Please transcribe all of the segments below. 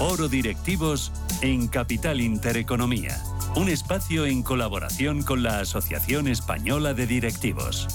Foro Directivos en Capital Intereconomía. Un espacio en colaboración con la Asociación Española de Directivos.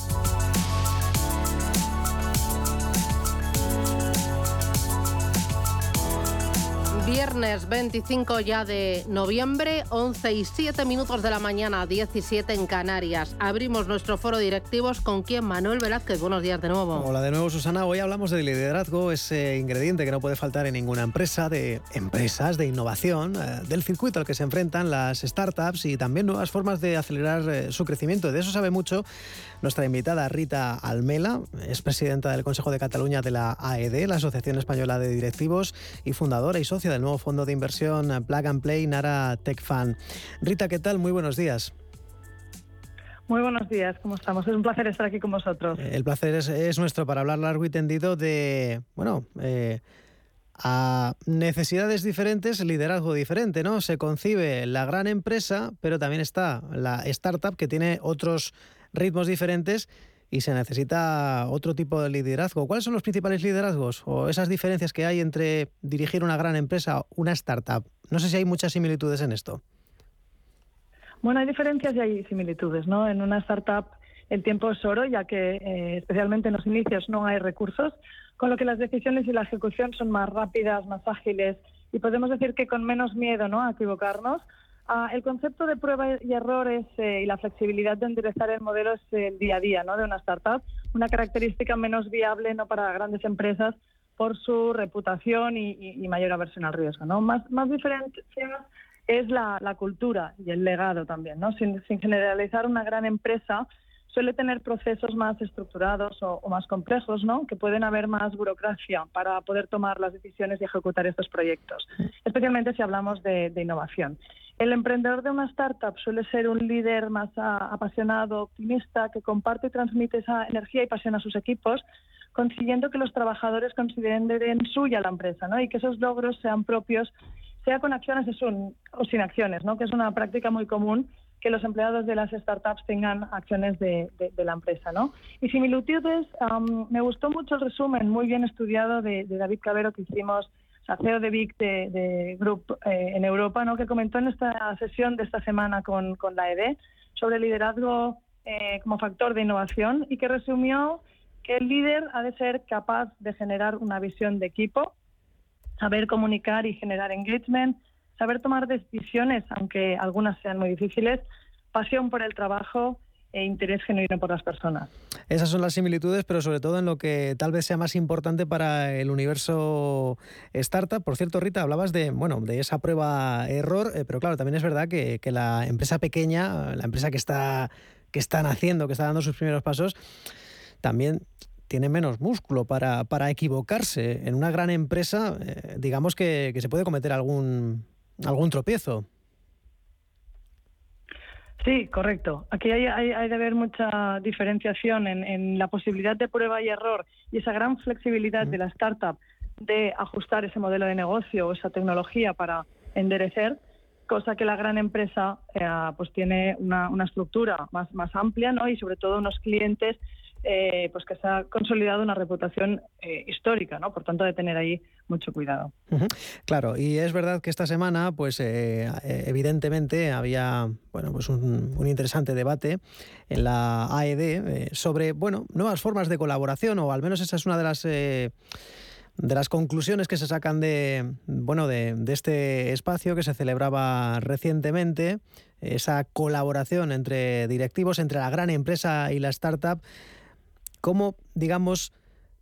Viernes 25 ya de noviembre, 11 y 7 minutos de la mañana, 17 en Canarias. Abrimos nuestro foro directivos con quien Manuel Velázquez. Buenos días de nuevo. Hola de nuevo Susana. Hoy hablamos de liderazgo, ese ingrediente que no puede faltar en ninguna empresa, de empresas, de innovación, eh, del circuito al que se enfrentan las startups y también nuevas formas de acelerar eh, su crecimiento. De eso sabe mucho nuestra invitada Rita Almela, es presidenta del Consejo de Cataluña de la AED, la Asociación Española de Directivos, y fundadora y socia del nuevo fondo de inversión Plug and Play Nara Tech Fund. Rita, ¿qué tal? Muy buenos días. Muy buenos días, ¿cómo estamos? Es un placer estar aquí con vosotros. El placer es, nuestro para hablar largo y tendido de, bueno, eh, a necesidades diferentes, liderazgo diferente, ¿no? Se concibe la gran empresa, pero también está la startup que tiene otros ritmos diferentes y se necesita otro tipo de liderazgo. ¿Cuáles son los principales liderazgos o esas diferencias que hay entre dirigir una gran empresa o una startup? No sé si hay muchas similitudes en esto. Bueno, hay diferencias y hay similitudes, ¿no? En una startup el tiempo es oro, ya que eh, especialmente en los inicios no hay recursos, con lo que las decisiones y la ejecución son más rápidas, más ágiles y podemos decir que con menos miedo ¿no? a equivocarnos, Ah, el concepto de prueba y errores eh, y la flexibilidad de enderezar el modelo es el día a día ¿no? de una startup, una característica menos viable no para grandes empresas por su reputación y, mayor aversión al riesgo. ¿no? Más, más es la, cultura y el legado también. ¿no? Sin, generalizar, una gran empresa suele tener procesos más estructurados o, más complejos, ¿no? que pueden haber más burocracia para poder tomar las decisiones y ejecutar estos proyectos, especialmente si hablamos de innovación. El emprendedor de una startup suele ser un líder más apasionado, optimista, que comparte y transmite esa energía y pasión a sus equipos, consiguiendo que los trabajadores consideren suya la empresa ¿no? y que esos logros sean propios, sea con acciones o sin acciones, ¿no? que es una práctica muy común que los empleados de las startups tengan acciones de, la empresa. ¿no? Y similitudes, me gustó mucho el resumen muy bien estudiado de, de David Cabero que hicimos CEO de Vic de, Group eh, en Europa, ¿no? que comentó en esta sesión de esta semana con, la ED sobre liderazgo eh, como factor de innovación y que resumió que el líder ha de ser capaz de generar una visión de equipo, saber comunicar y generar engagement, saber tomar decisiones, aunque algunas sean muy difíciles, pasión por el trabajo e interés genuino por las personas. Esas son las similitudes, pero sobre todo en lo que tal vez sea más importante para el universo startup. Por cierto, Rita, hablabas de, bueno, de esa prueba error, eh, pero claro, también es verdad que, la empresa pequeña, la empresa que está, que está naciendo, que está dando sus primeros pasos, también tiene menos músculo para, para equivocarse. En una gran empresa, eh, digamos que, que se puede cometer algún, algún tropiezo. Sí, correcto. Aquí hay, hay, de haber mucha diferenciación en, la posibilidad de prueba y error y esa gran flexibilidad de la startup de ajustar ese modelo de negocio o esa tecnología para enderecer, cosa que la gran empresa eh, pues tiene una, estructura más, más amplia ¿no? y sobre todo unos clientes eh, pues que se ha consolidado una reputación eh, histórica, ¿no? Por tanto, de tener ahí mucho cuidado. Claro, y es verdad que esta semana, pues eh, evidentemente había, bueno, pues un, interesante debate en la AED sobre, bueno, nuevas formas de colaboración, o al menos esa es una de las de las conclusiones que se sacan de, bueno, de, de, este espacio que se celebraba recientemente, esa colaboración entre directivos, entre la gran empresa y la startup, ¿Cómo, digamos,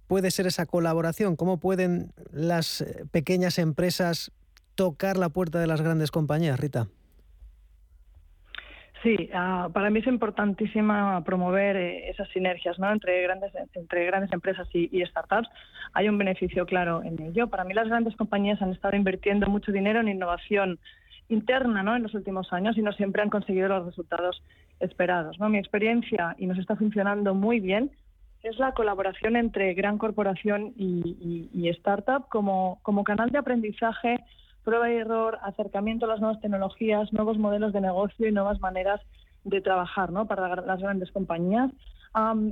puede ser esa colaboración? ¿Cómo pueden las eh, pequeñas empresas tocar la puerta de las grandes compañías, Rita? Sí, ah, para mí es importantísima promover eh, esas sinergias ¿no? entre, grandes, entre grandes empresas y, startups. Hay un beneficio claro en ello. Para mí las grandes compañías han estado invirtiendo mucho dinero en innovación interna ¿no? en los últimos años y no siempre han conseguido los resultados esperados. ¿no? Mi experiencia, y nos está funcionando muy bien, es la colaboración entre gran corporación y, startup como, como canal de aprendizaje, prueba y error, acercamiento a las nuevas tecnologías, nuevos modelos de negocio y nuevas maneras de trabajar ¿no? para las grandes compañías.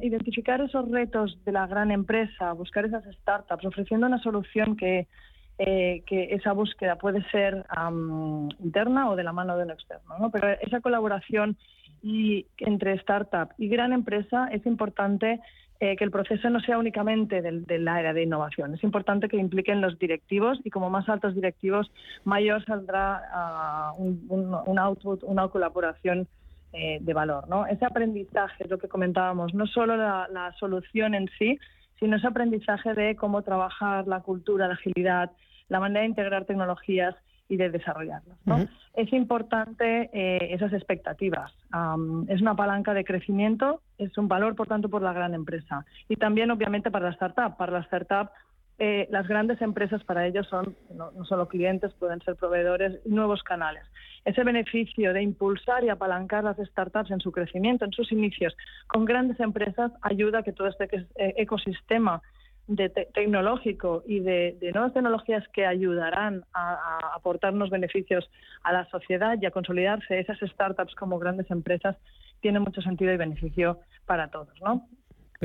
identificar esos retos de la gran empresa, buscar esas startups, ofreciendo una solución que, eh, que esa búsqueda puede ser interna o de la mano de lo externo. ¿no? Pero esa colaboración y entre startup y gran empresa es importante eh, que el proceso no sea únicamente del, la área de innovación. Es importante que impliquen los directivos y como más altos directivos, mayor saldrá ah, un, output, una colaboración eh, de valor. ¿no? Ese aprendizaje, es lo que comentábamos, no solo la, la solución en sí, sino ese aprendizaje de cómo trabajar la cultura, la agilidad, la manera de integrar tecnologías y de desarrollarlas. Es importante eh, esas expectativas. es una palanca de crecimiento, es un valor, por tanto, por la gran empresa. Y también, obviamente, para la startup. Para la startup, eh, las grandes empresas para ellos son no, solo clientes, pueden ser proveedores, nuevos canales. Ese beneficio de impulsar y apalancar las startups en su crecimiento, en sus inicios, con grandes empresas, ayuda a que todo este eh, ecosistema de tecnológico y de, nuevas tecnologías que ayudarán a, aportarnos beneficios a la sociedad y a consolidarse esas startups como grandes empresas tiene mucho sentido y beneficio para todos, ¿no?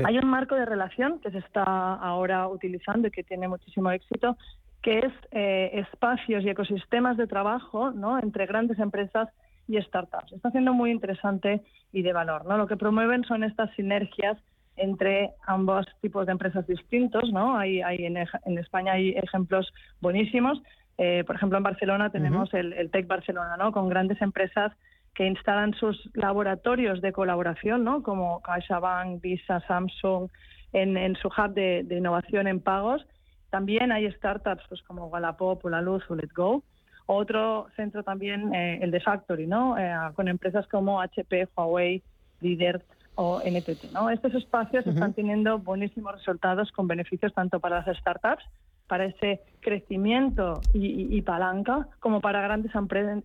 Hay un marco de relación que se está ahora utilizando y que tiene muchísimo éxito, que es eh, espacios y ecosistemas de trabajo ¿no? entre grandes empresas y startups. Está siendo muy interesante y de valor. ¿no? Lo que promueven son estas sinergias entre ambos tipos de empresas distintos, ¿no? Hay, hay en, España hay ejemplos buenísimos. Eh, por ejemplo, en Barcelona tenemos el, el Tech Barcelona, ¿no? Con grandes empresas que instalan sus laboratorios de colaboración, ¿no? Como CaixaBank, Visa, Samsung, en, su hub de, innovación en pagos. También hay startups pues, como Wallapop, La Luz o Let's Go. Otro centro también, eh, el de Factory, ¿no? Eh, con empresas como HP, Huawei, Líder, o NTT. ¿no? Estos espacios están teniendo buenísimos resultados con beneficios tanto para las startups, para ese crecimiento y, palanca, como para grandes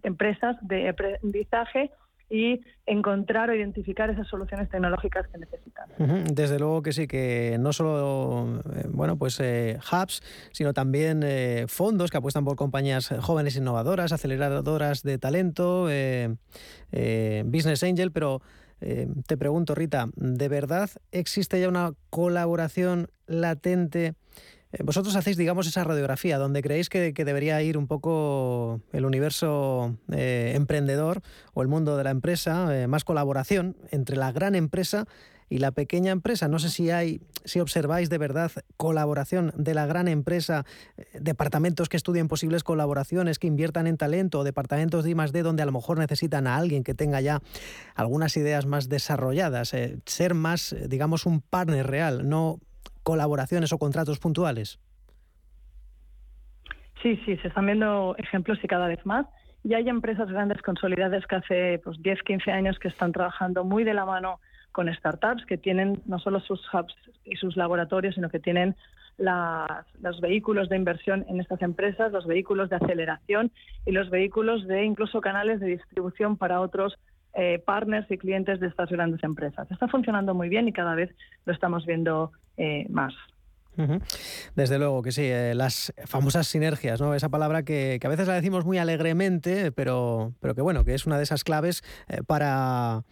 empresas de aprendizaje y encontrar o identificar esas soluciones tecnológicas que necesitan. Desde luego que sí, que no solo eh, bueno, pues eh, hubs, sino también eh, fondos que apuestan por compañías jóvenes innovadoras, aceleradoras de talento, business angel, pero eh, te pregunto, Rita, ¿de verdad existe ya una colaboración latente? Eh, vosotros hacéis, digamos, esa radiografía, donde creéis que, debería ir un poco el universo eh, emprendedor o el mundo de la empresa, más colaboración entre la gran empresa y la pequeña empresa. No sé si hay, si observáis de verdad colaboración de la gran empresa, eh, departamentos que estudien posibles colaboraciones, que inviertan en talento, departamentos de I+D donde a lo mejor necesitan a alguien que tenga ya algunas ideas más desarrolladas, eh, ser más, eh, digamos, un partner real, no colaboraciones o contratos puntuales. Sí, sí, se están viendo ejemplos y cada vez más. Y hay empresas grandes consolidadas que hace pues, 10, 15 años que están trabajando muy de la mano con startups que tienen no solo sus hubs y sus laboratorios, sino que tienen los vehículos de inversión en estas empresas, los vehículos de aceleración y los vehículos de incluso canales de distribución para otros eh, partners y clientes de estas grandes empresas. Está funcionando muy bien y cada vez lo estamos viendo eh, más. Desde luego que sí, eh, las famosas sinergias, ¿no? Esa palabra que, a veces la decimos muy alegremente, pero, pero que bueno, que es una de esas claves para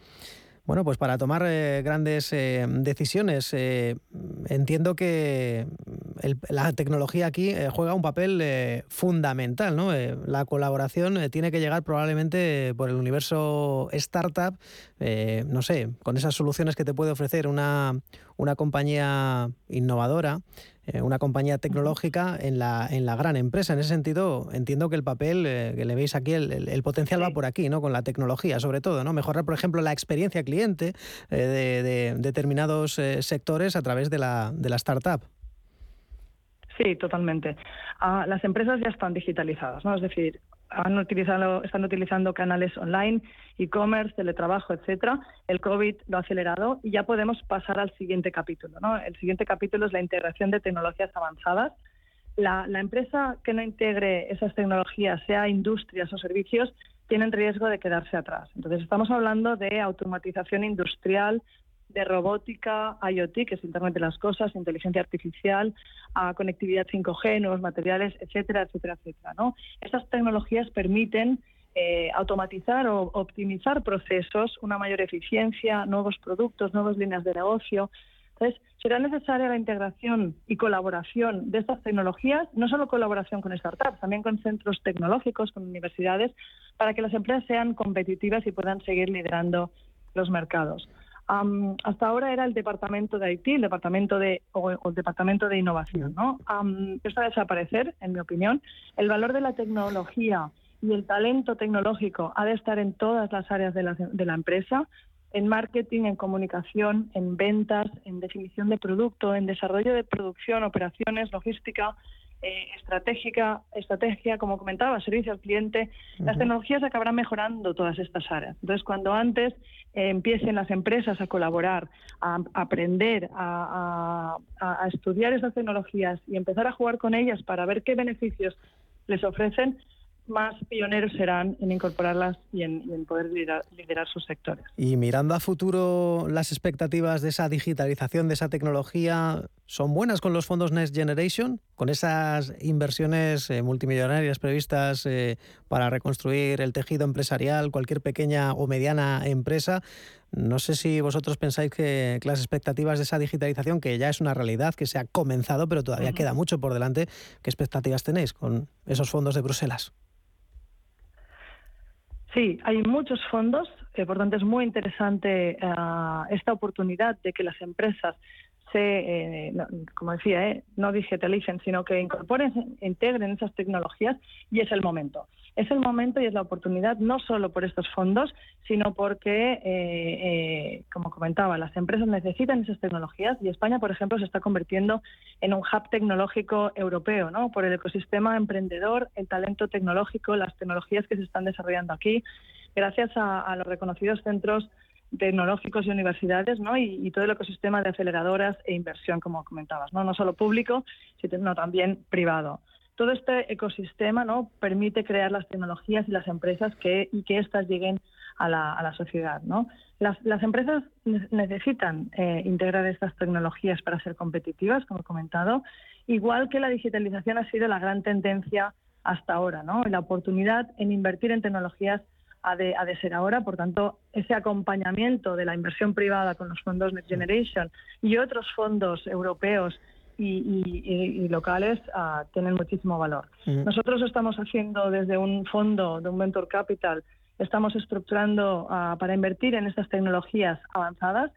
Bueno, pues para tomar eh, grandes eh, decisiones, eh, entiendo que la tecnología aquí juega un papel fundamental. ¿no? la colaboración tiene que llegar probablemente por el universo startup, no sé, con esas soluciones que te puede ofrecer una, una compañía innovadora eh, una compañía tecnológica en la, en la gran empresa. En ese sentido, entiendo que el papel eh, que le veis aquí, el, potencial va por aquí, ¿no? Con la tecnología, sobre todo, ¿no? Mejorar, por ejemplo, la experiencia cliente eh, de, determinados sectores a través de la, de la startup. Sí, totalmente. Ah, las empresas ya están digitalizadas, ¿no? Es decir, han utilizado, están utilizando canales online, e-commerce, teletrabajo, etcétera. El COVID lo ha acelerado y ya podemos pasar al siguiente capítulo. ¿no? El siguiente capítulo es la integración de tecnologías avanzadas. La, empresa que no integre esas tecnologías, sea industrias o servicios, tienen riesgo de quedarse atrás. Entonces, estamos hablando de automatización industrial, de robótica, IoT, que es Internet de las Cosas, inteligencia artificial, a conectividad 5G, nuevos materiales, etcétera, etcétera, etcétera. ¿no? Estas tecnologías permiten eh, automatizar o optimizar procesos, una mayor eficiencia, nuevos productos, nuevas líneas de negocio. Entonces, será necesaria la integración y colaboración de estas tecnologías, no solo colaboración con startups, también con centros tecnológicos, con universidades, para que las empresas sean competitivas y puedan seguir liderando los mercados hasta ahora era el departamento de IT, el departamento de o, el departamento de innovación, ¿no? esto va a desaparecer, en mi opinión. El valor de la tecnología y el talento tecnológico ha de estar en todas las áreas de la empresa, en marketing, en comunicación, en ventas, en definición de producto, en desarrollo de producción, operaciones, logística, eh, estratégica, estrategia, como comentaba, servicio al cliente, las tecnologías acabarán mejorando todas estas áreas. Entonces, cuando antes eh, empiecen las empresas a colaborar, a, aprender, a, a, estudiar estas tecnologías y empezar a jugar con ellas para ver qué beneficios les ofrecen, más pioneros serán en incorporarlas y en, poder liderar, sus sectores. Y mirando a futuro, las expectativas de esa digitalización, de esa tecnología, ¿son buenas con los fondos Next Generation? Con esas inversiones eh, multimillonarias previstas eh, para reconstruir el tejido empresarial, cualquier pequeña o mediana empresa. No sé si vosotros pensáis que, las expectativas de esa digitalización, que ya es una realidad, que se ha comenzado, pero todavía queda mucho por delante, ¿qué expectativas tenéis con esos fondos de Bruselas? Sí, hay muchos fondos, eh, por tanto es muy interesante eh, esta oportunidad de que las empresas se, eh, como decía, eh, no digitalicen, sino que incorporen, integren esas tecnologías y es el momento. Es el momento y es la oportunidad no solo por estos fondos, sino porque, eh, como comentaba, las empresas necesitan esas tecnologías y España, por ejemplo, se está convirtiendo en un hub tecnológico europeo, ¿no? Por el ecosistema emprendedor, el talento tecnológico, las tecnologías que se están desarrollando aquí, gracias a los reconocidos centros tecnológicos y universidades, ¿no? Y, todo el ecosistema de aceleradoras e inversión, como comentabas, ¿no? Solo público, sino también privado. Todo este ecosistema, ¿no? Permite crear las tecnologías y las empresas que y que éstas lleguen a la, a la sociedad, ¿no? Las, las empresas necesitan eh, integrar estas tecnologías para ser competitivas, como he comentado, igual que la digitalización ha sido la gran tendencia hasta ahora, ¿no? La oportunidad en invertir en tecnologías ha de, ser ahora. Por tanto, ese acompañamiento de la inversión privada con los fondos Next Generation y otros fondos europeos y, locales uh, tienen muchísimo valor. Nosotros estamos haciendo desde un fondo, de un Venture Capital, estamos estructurando uh, para invertir en estas tecnologías avanzadas.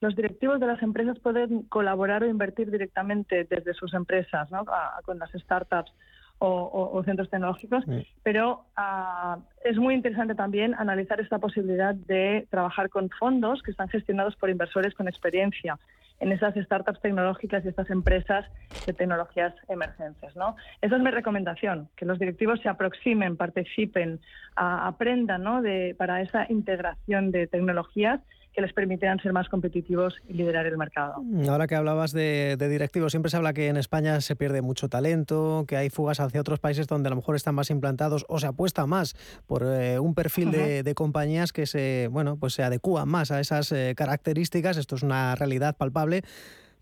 Los directivos de las empresas pueden colaborar o invertir directamente desde sus empresas, ¿no? con las startups o, centros tecnológicos, pero ah, es muy interesante también analizar esta posibilidad de trabajar con fondos que están gestionados por inversores con experiencia en esas startups tecnológicas y estas empresas de tecnologías emergentes. ¿no? Esa es mi recomendación, que los directivos se aproximen, participen, aprendan ¿no? de, para esa integración de tecnologías que les permitirán ser más competitivos y liderar el mercado. Ahora que hablabas de, directivos, siempre se habla que en España se pierde mucho talento, que hay fugas hacia otros países donde a lo mejor están más implantados o se apuesta más por eh, un perfil de, compañías que se, bueno, pues se adecúan más a esas eh, características. Esto es una realidad palpable.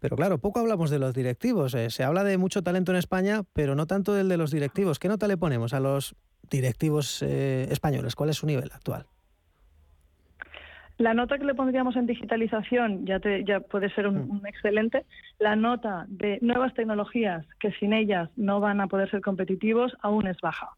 Pero claro, poco hablamos de los directivos. Eh, se habla de mucho talento en España, pero no tanto del de los directivos. ¿Qué nota le ponemos a los directivos españoles? ¿Cuál es su nivel actual? La nota que le pondríamos en digitalización ya, ya puede ser un, un, excelente. La nota de nuevas tecnologías que sin ellas no van a poder ser competitivos aún es baja.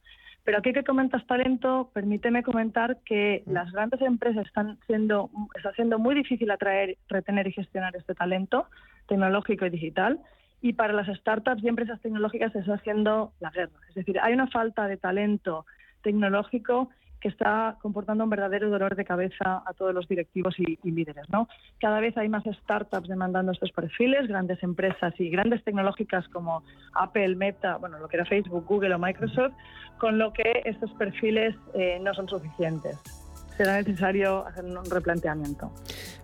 Pero aquí que comentas talento, permíteme comentar que las grandes empresas están siendo, está siendo muy difícil atraer, retener y gestionar este talento tecnológico y digital. Y para las startups y empresas tecnológicas se está haciendo la guerra. Es decir, hay una falta de talento tecnológico que está comportando un verdadero dolor de cabeza a todos los directivos y, líderes. ¿no? Cada vez hay más startups demandando estos perfiles, grandes empresas y grandes tecnológicas como Apple, Meta, bueno, lo que era Facebook, Google o Microsoft, con lo que estos perfiles eh, no son suficientes. Será necesario hacer un replanteamiento.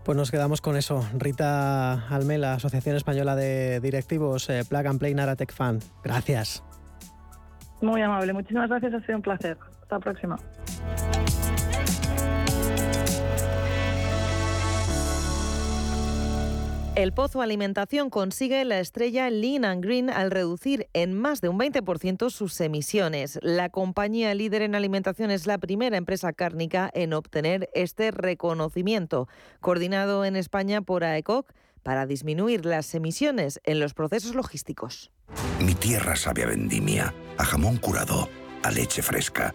Pues nos quedamos con eso. Rita Almela, Asociación Española de Directivos, eh, Plug and Play Naratech Fan. Gracias. Muy amable, muchísimas gracias, ha sido un placer. Hasta la próxima. El Pozo Alimentación consigue la estrella Lean and Green al reducir en más de un 20% sus emisiones. La compañía líder en alimentación es la primera empresa cárnica en obtener este reconocimiento, coordinado en España por AECOC para disminuir las emisiones en los procesos logísticos. Mi tierra sabe a vendimia, a jamón curado, a leche fresca,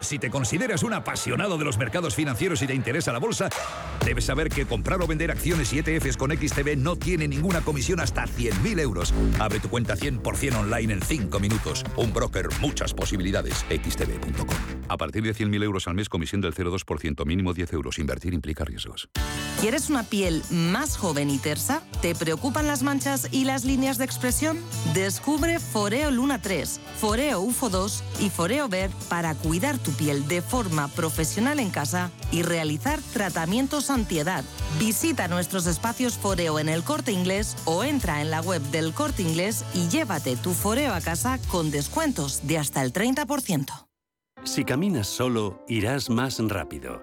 Si te consideras un apasionado de los mercados financieros y te interesa la bolsa, debes saber que comprar o vender acciones y ETFs con XTB no tiene ninguna comisión hasta 100.000 euros. Abre tu cuenta 100% online en 5 minutos. Un broker, muchas posibilidades. XTB.com. A partir de 100.000 euros al mes, comisión del 0,2%, mínimo 10 euros. Invertir implica riesgos. ¿Quieres una piel más joven y tersa? ¿Te preocupan las manchas y las líneas de expresión? Descubre Foreo Luna 3, Foreo UFO 2 y Foreo Ver para cuidar tu piel de forma profesional en casa y realizar tratamientos antiedad. Visita nuestros espacios Foreo en el Corte Inglés o entra en la web del Corte Inglés y llévate tu Foreo a casa con descuentos de hasta el 30%. Si caminas solo, irás más rápido.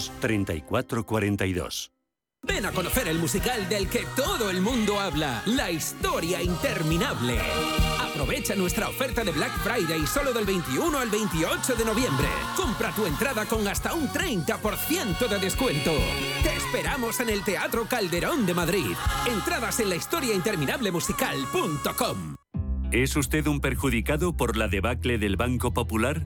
3442. Ven a conocer el musical del que todo el mundo habla, La historia interminable. Aprovecha nuestra oferta de Black Friday solo del 21 al 28 de noviembre. Compra tu entrada con hasta un 30% de descuento. Te esperamos en el Teatro Calderón de Madrid. Entradas en la musical.com. ¿Es usted un perjudicado por la debacle del Banco Popular?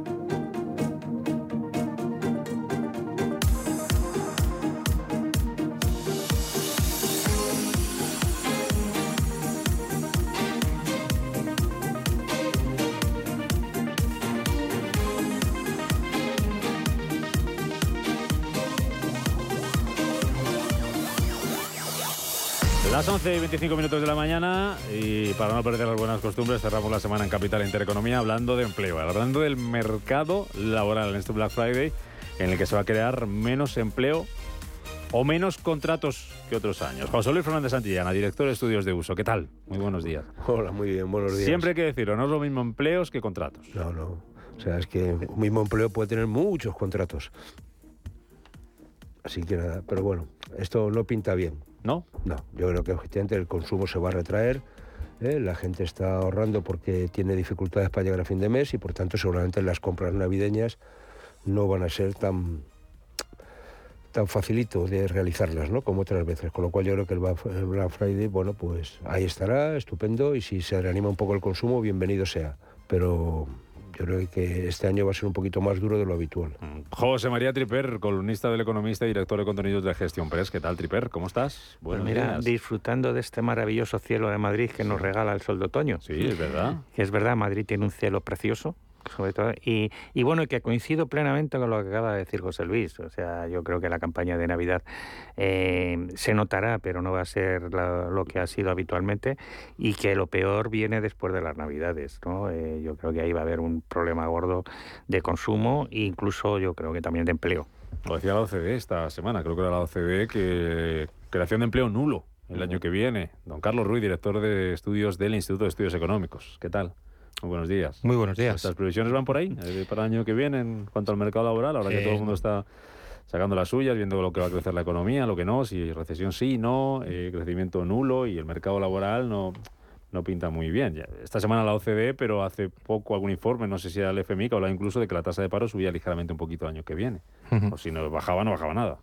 Las 11 y 25 minutos de la mañana y para no perder las buenas costumbres cerramos la semana en Capital Intereconomía hablando de empleo, hablando del mercado laboral en este Black Friday en el que se va a crear menos empleo o menos contratos que otros años. José Luis Fernández Santillana, director de estudios de uso. ¿Qué tal? Muy buenos días. Hola, muy bien, buenos días. Siempre hay que decirlo, no es lo mismo empleos que contratos. No, no. O sea, es que un mismo empleo puede tener muchos contratos. Así que nada, pero bueno, esto no pinta bien. ¿No? No, yo creo que objetivamente el consumo se va a retraer. ¿eh? La gente está ahorrando porque tiene dificultades para llegar a fin de mes y por tanto seguramente las compras navideñas no van a ser tan tan facilito de realizarlas, ¿no? Como otras veces. Con lo cual yo creo que el Black Friday, bueno, pues ahí estará, estupendo, y si se reanima un poco el consumo, bienvenido sea. Pero yo creo que este año va a ser un poquito más duro de lo habitual. Mm. José María Triper, columnista del Economista y director de contenidos de Gestión Press. ¿Qué tal, Triper? ¿Cómo estás? Bueno, pues mira, disfrutando de este maravilloso cielo de Madrid que nos regala el sol de otoño. Sí, es verdad. Que es verdad, Madrid tiene un cielo precioso, sobre todo. Y, y, bueno, que coincido plenamente con lo que acaba de decir José Luis. O sea, yo creo que la campaña de Navidad eh, se notará, pero no va a ser lo que ha sido habitualmente y que lo peor viene después de las Navidades. ¿no? Eh, yo creo que ahí va a haber un problema gordo de consumo e incluso yo creo que también de empleo. Lo decía la OCDE esta semana, creo que era la OCDE, que creación de empleo nulo el año que viene. Don Carlos Ruiz, director de estudios del Instituto de Estudios Económicos. ¿Qué tal? Muy buenos días. Muy buenos días. ¿Las previsiones van por ahí eh, para el año que viene en cuanto al mercado laboral? Ahora que todo el mundo está sacando las suyas, viendo lo que va a crecer la economía, lo que no, si recesión sí, no, eh, crecimiento nulo y el mercado laboral no, no pinta muy bien. esta semana la OCDE, pero hace poco algún informe, no sé si era el FMI, que hablaba incluso de que la tasa de paro subía ligeramente un poquito el año que viene. O si no bajaba, no bajaba nada.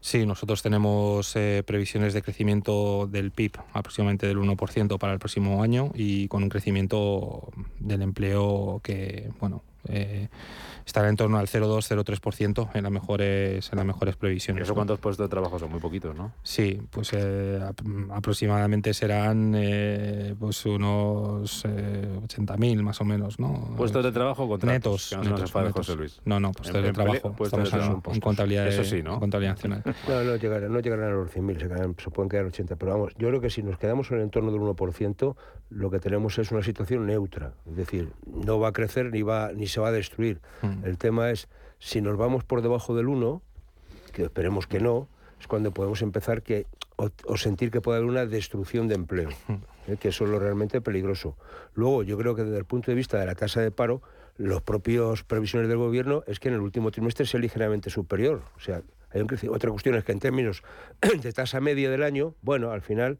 Sí, nosotros tenemos eh, previsiones de crecimiento del PIB aproximadamente del 1% para el próximo año y con un crecimiento del empleo que, bueno, eh, estará en torno al 0,2-0,3% en las mejores en las mejores previsiones. ¿Y eso cuántos puestos de trabajo son? Muy poquitos, ¿no? Sí, pues eh, aproximadamente serán eh, pues unos 80.000 más o menos, ¿no? ¿Puestos de trabajo o Netos. no netos, José Luis. No, no, puestos de trabajo. Estamos en, contabilidad, eso sí, ¿no? contabilidad nacional. No, no llegarán, no llegarán a los 100.000, se, se pueden quedar 80. Pero vamos, yo creo que si nos quedamos en el entorno del 1%, lo que tenemos es una situación neutra. Es decir, no va a crecer ni, va, ni se va a destruir. Mm. El tema es, si nos vamos por debajo del 1, que esperemos que no, es cuando podemos empezar que, o, sentir que puede haber una destrucción de empleo, mm. ¿eh? que eso es lo realmente peligroso. Luego, yo creo que desde el punto de vista de la tasa de paro, los propios previsiones del gobierno es que en el último trimestre sea ligeramente superior. O sea, hay un Otra cuestión es que en términos de tasa media del año, bueno, al final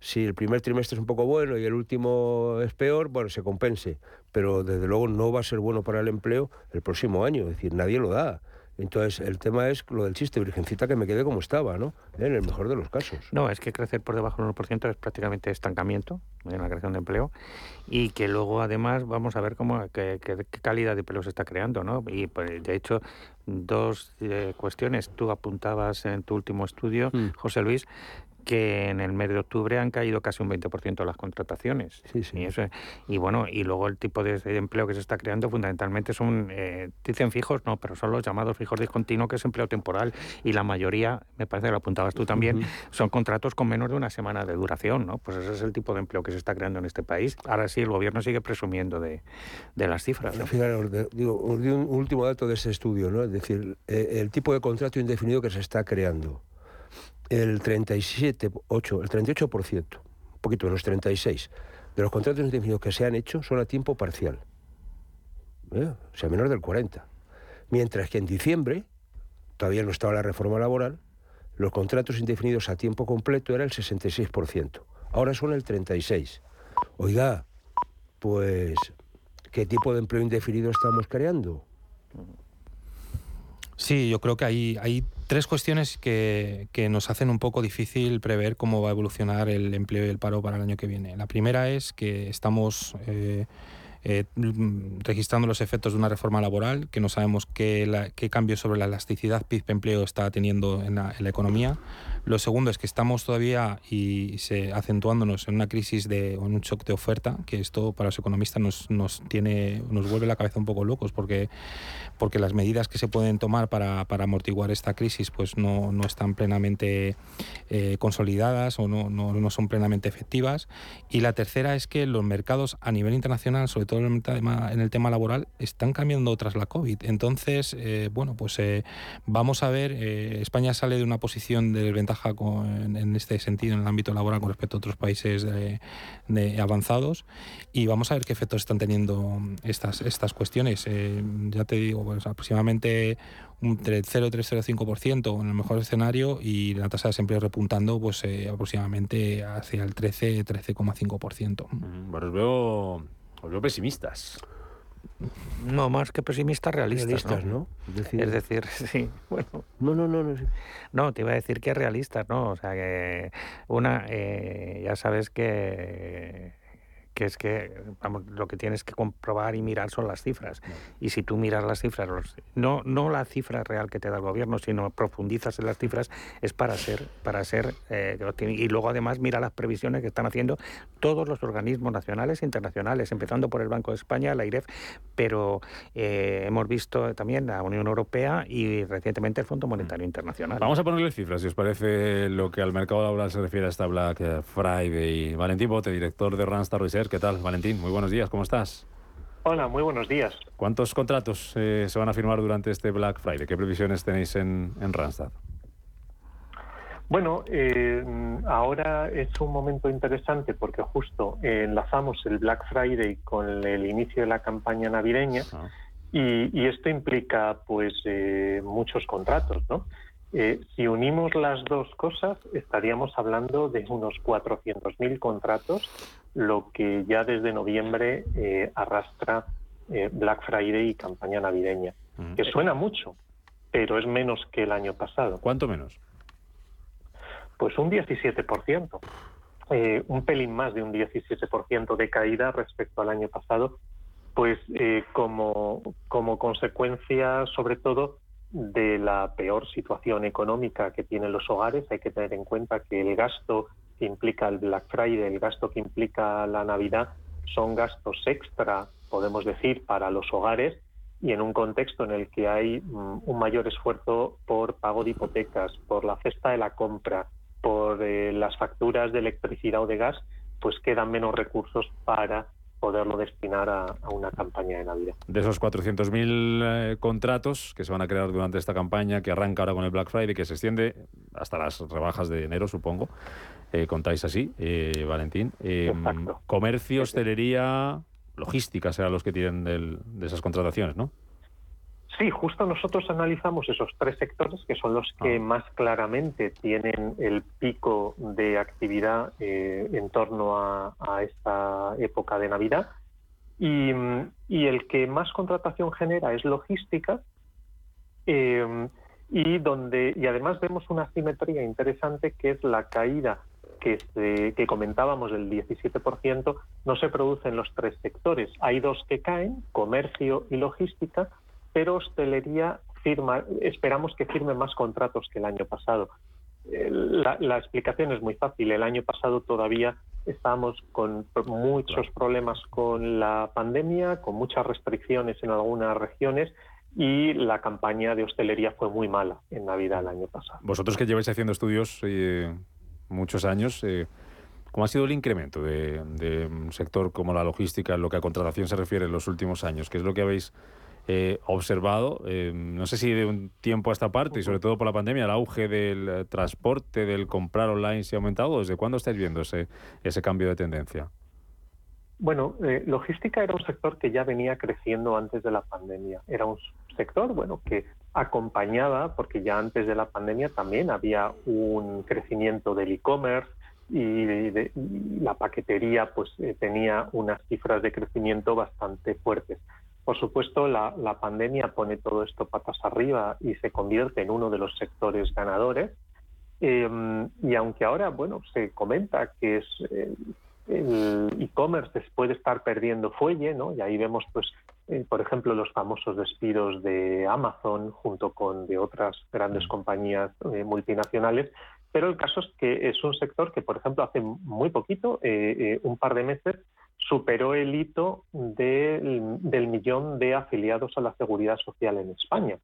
si el primer trimestre es un poco bueno y el último es peor, bueno, se compense. Pero desde luego no va a ser bueno para el empleo el próximo año, es decir, nadie lo da. Entonces, el tema es lo del chiste, virgencita, que me quede como estaba, ¿no? En el mejor de los casos. No, es que crecer por debajo del 1% es prácticamente estancamiento en la creación de empleo y que luego, además, vamos a ver cómo, qué, calidad de empleo se está creando, ¿no? Y, pues, de hecho, dos eh, cuestiones. Tú apuntabas en tu último estudio, mm. José Luis, que en el mes de octubre han caído casi un 20% las contrataciones. Sí, sí. Y, eso, y bueno, y luego el tipo de, empleo que se está creando fundamentalmente son, eh, dicen fijos, no, pero son los llamados fijos discontinuos, que es empleo temporal. Y la mayoría, me parece que lo apuntabas tú también, son contratos con menos de una semana de duración, ¿no? Pues ese es el tipo de empleo que se está creando en este país. Ahora sí, el gobierno sigue presumiendo de, de las cifras. ¿no? digo, un último dato de ese estudio, ¿no? Es decir, eh, el tipo de contrato indefinido que se está creando el 37, 8, el 38%, un poquito menos, 36, de los contratos indefinidos que se han hecho son a tiempo parcial. ¿eh? O sea, menos del 40. Mientras que en diciembre, todavía no estaba la reforma laboral, los contratos indefinidos a tiempo completo era el 66%. Ahora son el 36%. Oiga, pues, ¿qué tipo de empleo indefinido estamos creando? Sí, yo creo que hay, hay tres cuestiones que, nos hacen un poco difícil prever cómo va a evolucionar el empleo y el paro para el año que viene. La primera es que estamos eh, eh, registrando los efectos de una reforma laboral, que no sabemos qué, qué cambios sobre la elasticidad PIB-empleo está teniendo en la, en la economía. Lo segundo es que estamos todavía y se, acentuándonos en una crisis de en un shock de oferta, que esto para los economistas nos, nos, tiene, nos vuelve la cabeza un poco locos, porque, porque las medidas que se pueden tomar para, para amortiguar esta crisis pues no, no están plenamente eh, consolidadas o no, no, no, son plenamente efectivas. Y la tercera es que los mercados a nivel internacional, sobre todo en el tema, en el tema laboral, están cambiando tras la COVID. Entonces, eh, bueno, pues eh, vamos a ver, España sale de una posición de desventaja en este sentido, en el ámbito laboral, con respecto a otros países avanzados, y vamos a ver qué efectos están teniendo estas, estas cuestiones. ya te digo, pues aproximadamente entre 0,3-0,5% en el mejor escenario y la tasa de desempleo repuntando pues eh, aproximadamente hacia el 13-13,5%. Bueno, os veo, os veo pesimistas. No, más que pesimistas, realistas, ¿no? Es decir, sí, bueno. No, no, no, no. No, te iba a decir que realistas, ¿no? O sea, que una, eh, ya sabes que que es que vamos, lo que tienes que comprobar y mirar son las cifras. Y si tú miras las cifras, no, no la cifra real que te da el gobierno, sino profundizas en las cifras, es para ser, para ser eh, y luego además mira las previsiones que están haciendo todos los organismos nacionales e internacionales, empezando por el Banco de España, la IREF, pero eh, hemos visto también la Unión Europea y recientemente el Fondo Monetario Internacional. Vamos a ponerle cifras, si os parece lo que al mercado laboral se refiere a esta Black Friday. Valentín Bote, director de Randstad Research, ¿Qué tal, Valentín? Muy buenos días, ¿cómo estás? Hola, muy buenos días. ¿Cuántos contratos eh, se van a firmar durante este Black Friday? ¿Qué previsiones tenéis en, en Randstad? Bueno, eh, ahora es un momento interesante porque justo enlazamos el Black Friday con el inicio de la campaña navideña y, esto implica pues eh, muchos contratos, ¿no? Eh, si unimos las dos cosas, estaríamos hablando de unos 400.000 contratos, lo que ya desde noviembre eh, arrastra eh, Black Friday y campaña navideña, que suena mucho, pero es menos que el año pasado. ¿Cuánto menos? Pues un 17%, un pelín más de un 17% de caída respecto al año pasado, pues como, como consecuencia sobre todo de la peor situación económica que tienen los hogares. Hay que tener en cuenta que el gasto que implica el Black Friday, el gasto que implica la Navidad, son gastos extra, podemos decir, para los hogares y en un contexto en el que hay mm, un mayor esfuerzo por pago de hipotecas, por la cesta de la compra, por eh, las facturas de electricidad o de gas, pues quedan menos recursos para poderlo destinar a, una campaña de Navidad. De esos 400.000 eh, contratos que se van a crear durante esta campaña, que arranca ahora con el Black Friday, que se extiende hasta las rebajas de enero, supongo, eh, contáis así, eh, Valentín. comercio, hostelería, logística serán los que tienen de esas contrataciones, ¿no? Sí, justo nosotros analizamos esos tres sectores que son los que ah. más claramente tienen el pico de actividad eh, en torno a, esta época de Navidad y, el que más contratación genera es logística em, y donde y además vemos una simetría interesante que es la caída que, que comentábamos del 17% no se produce en los tres sectores. Hay dos que caen, comercio y logística, pero hostelería firma, esperamos que firme más contratos que el año pasado. La, explicación es muy fácil. El año pasado todavía estábamos con muchos problemas con la pandemia, con muchas restricciones en algunas regiones y la campaña de hostelería fue muy mala en Navidad el año pasado. Vosotros que lleváis haciendo estudios eh, muchos años, eh, ¿cómo ha sido el incremento de, de, un sector como la logística en lo que a contratación se refiere en los últimos años? ¿Qué es lo que habéis eh, observado, eh, no sé si de un tiempo a esta parte y sobre todo por la pandemia, el auge del eh, transporte, del comprar online se ha aumentado. ¿Desde cuándo estáis viendo ese, ese cambio de tendencia? Bueno, logística era un sector que ya venía creciendo antes de la pandemia. Era un sector, bueno, que acompañaba, porque ya antes de la pandemia también había un crecimiento del e-commerce y, la paquetería, pues tenía unas cifras de crecimiento bastante fuertes. Por supuesto, la, pandemia pone todo esto patas arriba y se convierte en uno de los sectores ganadores. Em, y aunque ahora, bueno, se comenta que es eh, el e-commerce puede estar perdiendo fuelle, ¿no? Y ahí vemos, pues, eh, por ejemplo, los famosos despidos de Amazon junto con de otras grandes mm. compañías eh, multinacionales. Pero el caso es que es un sector que, por ejemplo, hace muy poquito, un par de meses, superó el hito del millón de afiliados a la seguridad social en España.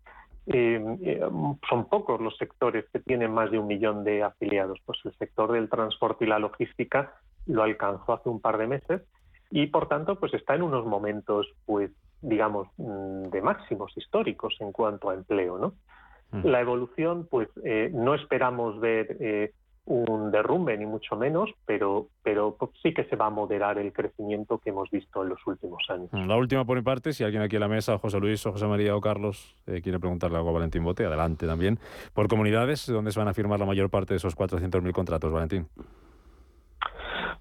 Eh, eh, son pocos los sectores que tienen más de un millón de afiliados. Pues el sector del transporte y la logística lo alcanzó hace un par de meses y por tanto pues está en unos momentos pues digamos mm, de máximos históricos en cuanto a empleo, ¿no? Mm. La evolución pues eh, no esperamos ver un derrumbe, ni mucho menos, pero, pero sí que se va a moderar el crecimiento que hemos visto en los últimos años. La última por mi parte, si alguien aquí en la mesa, José Luis o José María o Carlos, eh, quiere preguntarle algo a Valentín Bote, adelante también. Por comunidades, ¿dónde se van a firmar la mayor parte de esos 400.000 contratos, Valentín?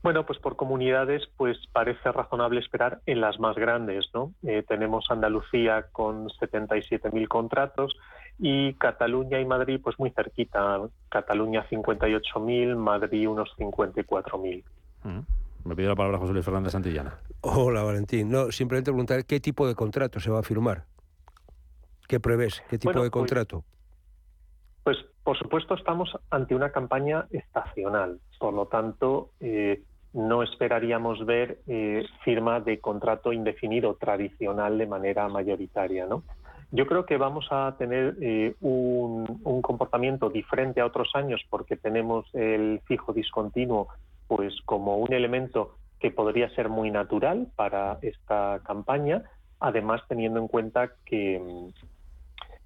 Bueno, pues por comunidades, pues parece razonable esperar en las más grandes, ¿no? Eh, tenemos Andalucía con 77.000 contratos, y Cataluña y Madrid pues muy cerquita. Cataluña 58.000, Madrid unos 54.000. Mm. Me pide la palabra José Luis Fernández Santillana. Hola Valentín. No, simplemente preguntar qué tipo de contrato se va a firmar. ¿Qué prevés? ¿Qué tipo de pues, contrato? Pues, por supuesto estamos ante una campaña estacional. Por lo tanto, eh, no esperaríamos ver eh, firma de contrato indefinido tradicional de manera mayoritaria, ¿no? Yo creo que vamos a tener eh, un, comportamiento diferente a otros años porque tenemos el fijo discontinuo pues como un elemento que podría ser muy natural para esta campaña, además teniendo en cuenta que,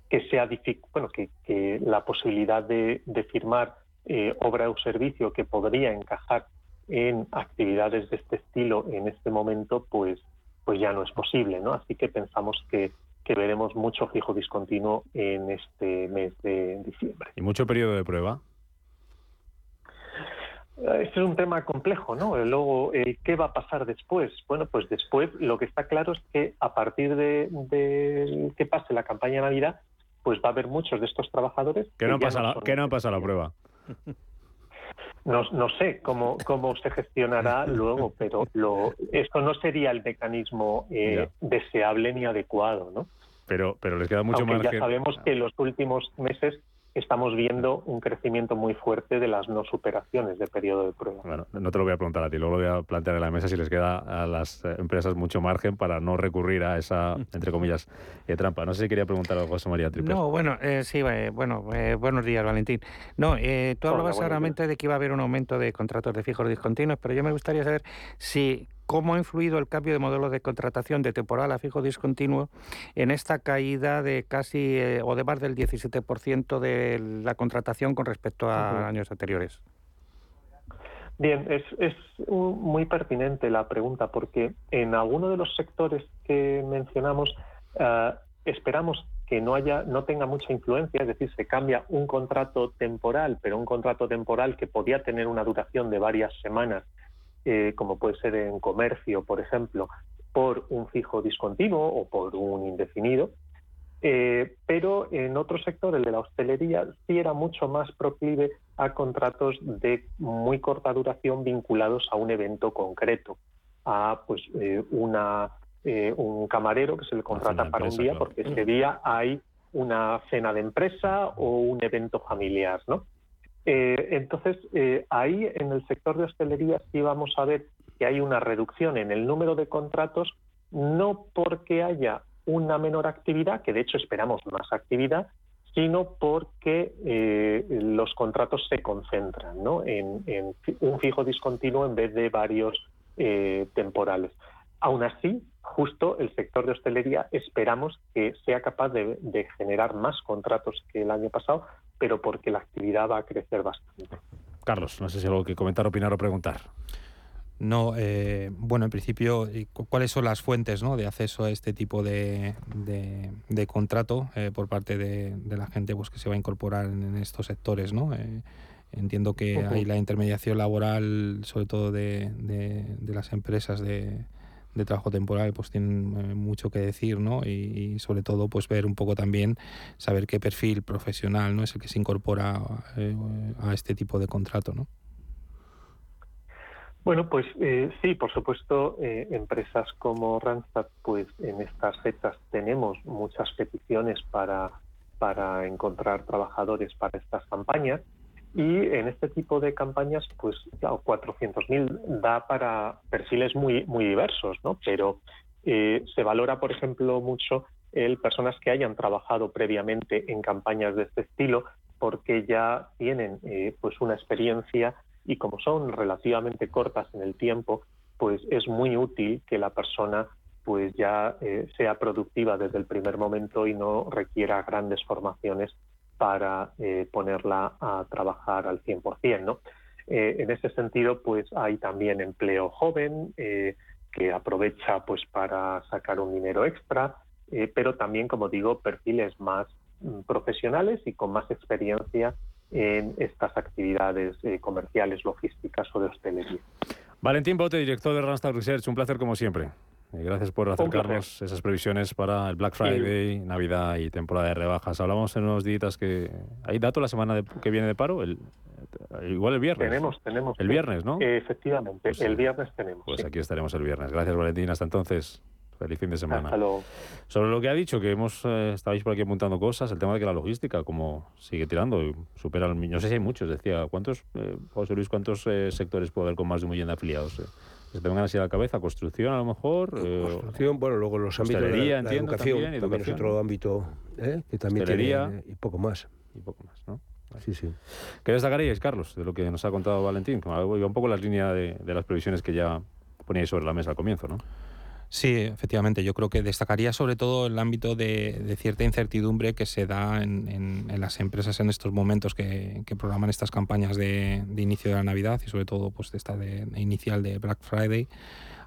que sea bueno, que, la posibilidad de, firmar eh, obra o servicio que podría encajar en actividades de este estilo en este momento, pues, pues ya no es posible, ¿no? Así que pensamos que que veremos mucho fijo discontinuo en este mes de diciembre. ¿Y mucho periodo de prueba? Este es un tema complejo, ¿no? Luego, ¿qué va a pasar después? Bueno, pues después lo que está claro es que a partir de, que pase la campaña de Navidad, pues va a haber muchos de estos trabajadores que, no, pasa la, que no pasa la prueba. No, no sé cómo, cómo se gestionará luego, pero lo, esto no sería el mecanismo eh, deseable ni adecuado, ¿no? Pero, pero les queda mucho Aunque margen. Ya sabemos que en los últimos meses estamos viendo un crecimiento muy fuerte de las no superaciones de periodo de prueba. Bueno, no te lo voy a preguntar a ti, luego lo voy a plantear en la mesa si les queda a las eh, empresas mucho margen para no recurrir a esa, entre comillas, eh, trampa. No sé si quería preguntar algo, José María Triple. No, bueno, eh, sí, bueno, buenos días, Valentín. No, tú hablabas claramente de que iba a haber un aumento de contratos de fijos discontinuos, pero yo me gustaría saber si ¿Cómo ha influido el cambio de modelo de contratación de temporal a fijo discontinuo en esta caída de casi eh, o de más del 17% de la contratación con respecto a años anteriores? Bien, es, muy pertinente la pregunta porque en alguno de los sectores que mencionamos eh, esperamos que no haya, no tenga mucha influencia, es decir, se cambia un contrato temporal, pero un contrato temporal que podía tener una duración de varias semanas eh, como puede ser en comercio, por ejemplo, por un fijo discontinuo o por un indefinido. Eh, pero en otro sector, el de la hostelería, sí era mucho más proclive a contratos de muy corta duración vinculados a un evento concreto, a pues eh, una, un camarero que se le contrata para un día porque ese día hay una cena de empresa o un evento familiar, ¿no? Eh, entonces, eh, ahí en el sector de hostelería sí vamos a ver que hay una reducción en el número de contratos, no porque haya una menor actividad, que de hecho esperamos más actividad, sino porque eh, los contratos se concentran en, un fijo discontinuo en vez de varios temporales. Aún así, justo el sector de hostelería esperamos que sea capaz de, generar más contratos que el año pasado, pero porque la actividad va a crecer bastante. Carlos, no sé si algo que comentar, opinar o preguntar. No, eh, bueno, en principio, ¿cuáles son las fuentes ¿no? de acceso a este tipo de, contrato eh, por parte de, la gente pues, que se va a incorporar en, estos sectores? ¿no? Eh, entiendo que hay la intermediación laboral, sobre todo de, las empresas de, de trabajo temporal pues tienen eh, mucho que decir, ¿no? Y, sobre todo pues ver un poco también saber qué perfil profesional, ¿no? Es el que se incorpora eh, a este tipo de contrato, ¿no? Bueno, pues eh, sí, por supuesto, empresas como Randstad, pues en estas fechas tenemos muchas peticiones para, para encontrar trabajadores para estas campañas. Y en este tipo de campañas, pues claro, 400.000 da para perfiles muy, muy diversos, ¿no? Pero eh, se valora, por ejemplo, mucho el personas que hayan trabajado previamente en campañas de este estilo, porque ya tienen eh, pues una experiencia y como son relativamente cortas en el tiempo, pues es muy útil que la persona pues ya eh, sea productiva desde el primer momento y no requiera grandes formaciones para eh, ponerla a trabajar al 100%. ¿no? Eh, en ese sentido, pues hay también empleo joven que aprovecha pues para sacar un dinero extra, pero también, como digo, perfiles más mm, profesionales y con más experiencia en estas actividades comerciales, logísticas o de hostelería. Valentín Bote, director de Randstad Research, un placer como siempre. Gracias por acercarnos esas previsiones para el Black Friday, Navidad y temporada de rebajas. Hablamos en unos días que hay dato la semana que viene de paro, el, igual el viernes. Tenemos, tenemos. El viernes, ¿no? Efectivamente, pues el viernes tenemos. Pues aquí estaremos el viernes. Gracias, Valentín. Hasta entonces. Feliz fin de semana. Sobre lo que ha dicho, que hemos eh, estabais por aquí apuntando cosas, el tema de que la logística, como sigue tirando, supera el No sé si hay muchos, decía. ¿Cuántos, eh, José Luis, cuántos eh, sectores puede haber con más de un millón de afiliados? Se te vengan así a la cabeza, construcción a lo mejor. construcción, bueno, luego los ámbitos de la, la educación, también, es otro ámbito que también tiene, y poco más. Y poco más, ¿no? Sí, sí. ¿Qué destacaríais, Carlos, de lo que nos ha contado Valentín? un poco la línea de, de las previsiones que ya poníais sobre la mesa al comienzo, ¿no? Sí, efectivamente. Yo creo que destacaría sobre todo el ámbito de, cierta incertidumbre que se da en, las empresas en estos momentos que, programan estas campañas de, inicio de la Navidad y sobre todo pues de esta de inicial de Black Friday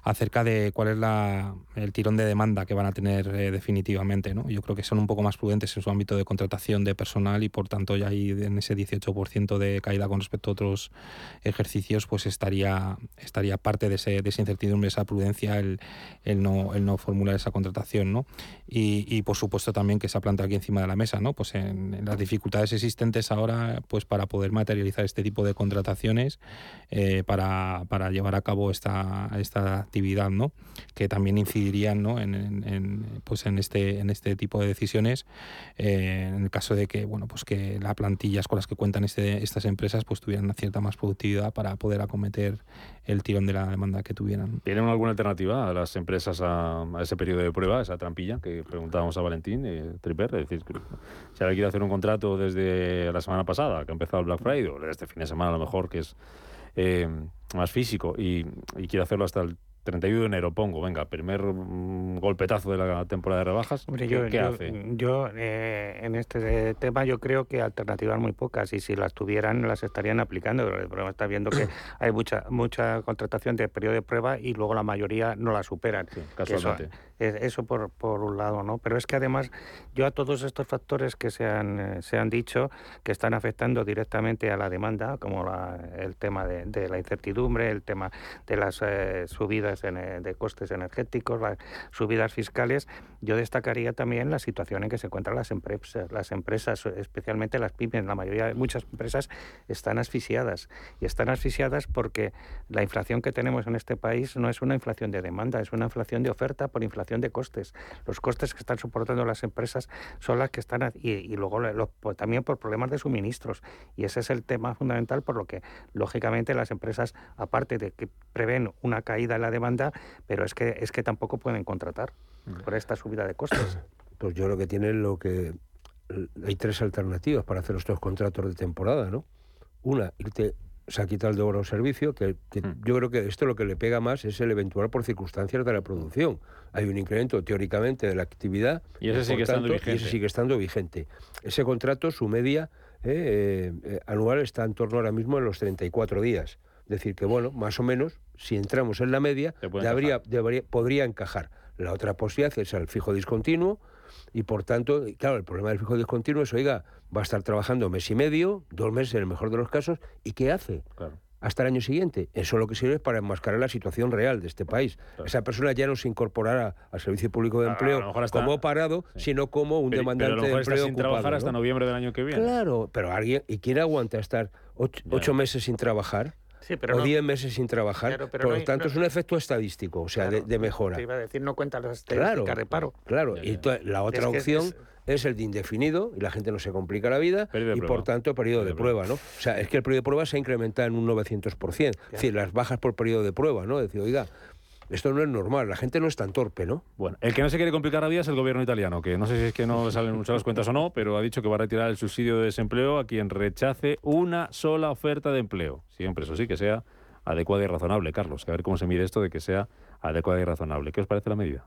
acerca de cuál es la, el tirón de demanda que van a tener eh, definitivamente. ¿no? Yo creo que son un poco más prudentes en su ámbito de contratación de personal y por tanto ya ahí en ese 18% de caída con respecto a otros ejercicios pues estaría, estaría parte de, ese, de esa incertidumbre, esa prudencia el, el, no, el no formular esa contratación. ¿no? Y, y, por supuesto también que se ha planteado aquí encima de la mesa, ¿no? pues en, las dificultades existentes ahora pues para poder materializar este tipo de contrataciones eh, para, para llevar a cabo esta, esta actividad, ¿no? que también incidirían ¿no? en, pues en, este, en este tipo de decisiones eh, en el caso de que bueno pues que las plantillas con las que cuentan este, estas empresas pues tuvieran una cierta más productividad para poder acometer el tirón de la demanda que tuvieran. ¿Tienen alguna alternativa a las empresas a, ese periodo de prueba, esa trampilla que preguntábamos a Valentín eh, Triper? Es decir, si alguien quiere hacer un contrato desde la semana pasada, que ha empezado el Black Friday, o desde este fin de semana a lo mejor, que es eh, más físico, y quiere hacerlo hasta el 31 de enero pongo, venga, primer mm, golpetazo de la temporada de rebajas. ¿Qué, yo, hace? Yo, eh, en este tema yo creo que alternativas muy pocas y si las tuvieran las estarían aplicando. El problema está viendo que hay mucha mucha contratación de periodo de prueba y luego la mayoría no la superan. casualmente. Eso por, por un lado, ¿no? Pero es que además yo a todos estos factores que se han, eh, se han dicho que están afectando directamente a la demanda, como el tema de, la incertidumbre, el tema de las eh, subidas eh, de costes energéticos, las subidas fiscales, yo destacaría también la situación en que se encuentran las empresas, las empresas, especialmente las pymes, la mayoría de muchas empresas están asfixiadas y están asfixiadas porque la inflación que tenemos en este país no es una inflación de demanda, es una inflación de oferta por inflación de costes. Los costes que están soportando las empresas son las que están, y, luego pues, también por problemas de suministros. Y ese es el tema fundamental por lo que, lógicamente, las empresas, aparte de que prevén una caída en la demanda, pero es que, es que tampoco pueden contratar por esta subida de costes. Pues yo creo que tienen lo que... Hay tres alternativas para hacer estos contratos de temporada, ¿no? Una, irte se ha quitado el de oro servicio, que, hmm. yo creo que esto lo que le pega más es el eventual por circunstancias de la producción. Hay un incremento teóricamente de la actividad y ese, sigue, estando vigente. ese sigue estando vigente. Ese contrato, su media eh, eh, anual está en torno ahora mismo en los 34 días. Es decir, que bueno, más o menos, si entramos en la media, podría encajar. La otra posibilidad es el fijo discontinuo, y por tanto, claro, el problema del fijo discontinuo es, oiga, va a estar trabajando mes y medio, dos meses en el mejor de los casos, ¿y qué hace? Hasta el año siguiente. Eso lo que sirve es para enmascarar la situación real de este país. Esa persona ya no se incorporará al Servicio Público de Empleo como parado, sino como un demandante de empleo sin trabajar hasta noviembre del año que viene. Claro, pero alguien, ¿y quién aguanta estar ocho meses sin trabajar? O 10 meses sin trabajar. por lo tanto, es un efecto estadístico, o sea, de, mejora. Te iba a decir, no cuenta las estadísticas, claro, reparo. Claro, y la otra opción es, el de indefinido, y la gente no se complica la vida, y por tanto, periodo de, prueba, ¿no? O sea, es que el periodo de prueba se ha incrementado en un 900%. Es decir, las bajas por periodo de prueba, ¿no? Es decir, oiga, esto no es normal, la gente no es tan torpe, ¿no? Bueno, el que no se quiere complicar la vida es el gobierno italiano, que no sé si es que no le salen muchas las cuentas o no, pero ha dicho que va a retirar el subsidio de desempleo a quien rechace una sola oferta de empleo. Siempre, eso sí, que sea adecuada y razonable, Carlos. A ver cómo se mide esto de que sea adecuada y razonable. ¿Qué os parece la medida?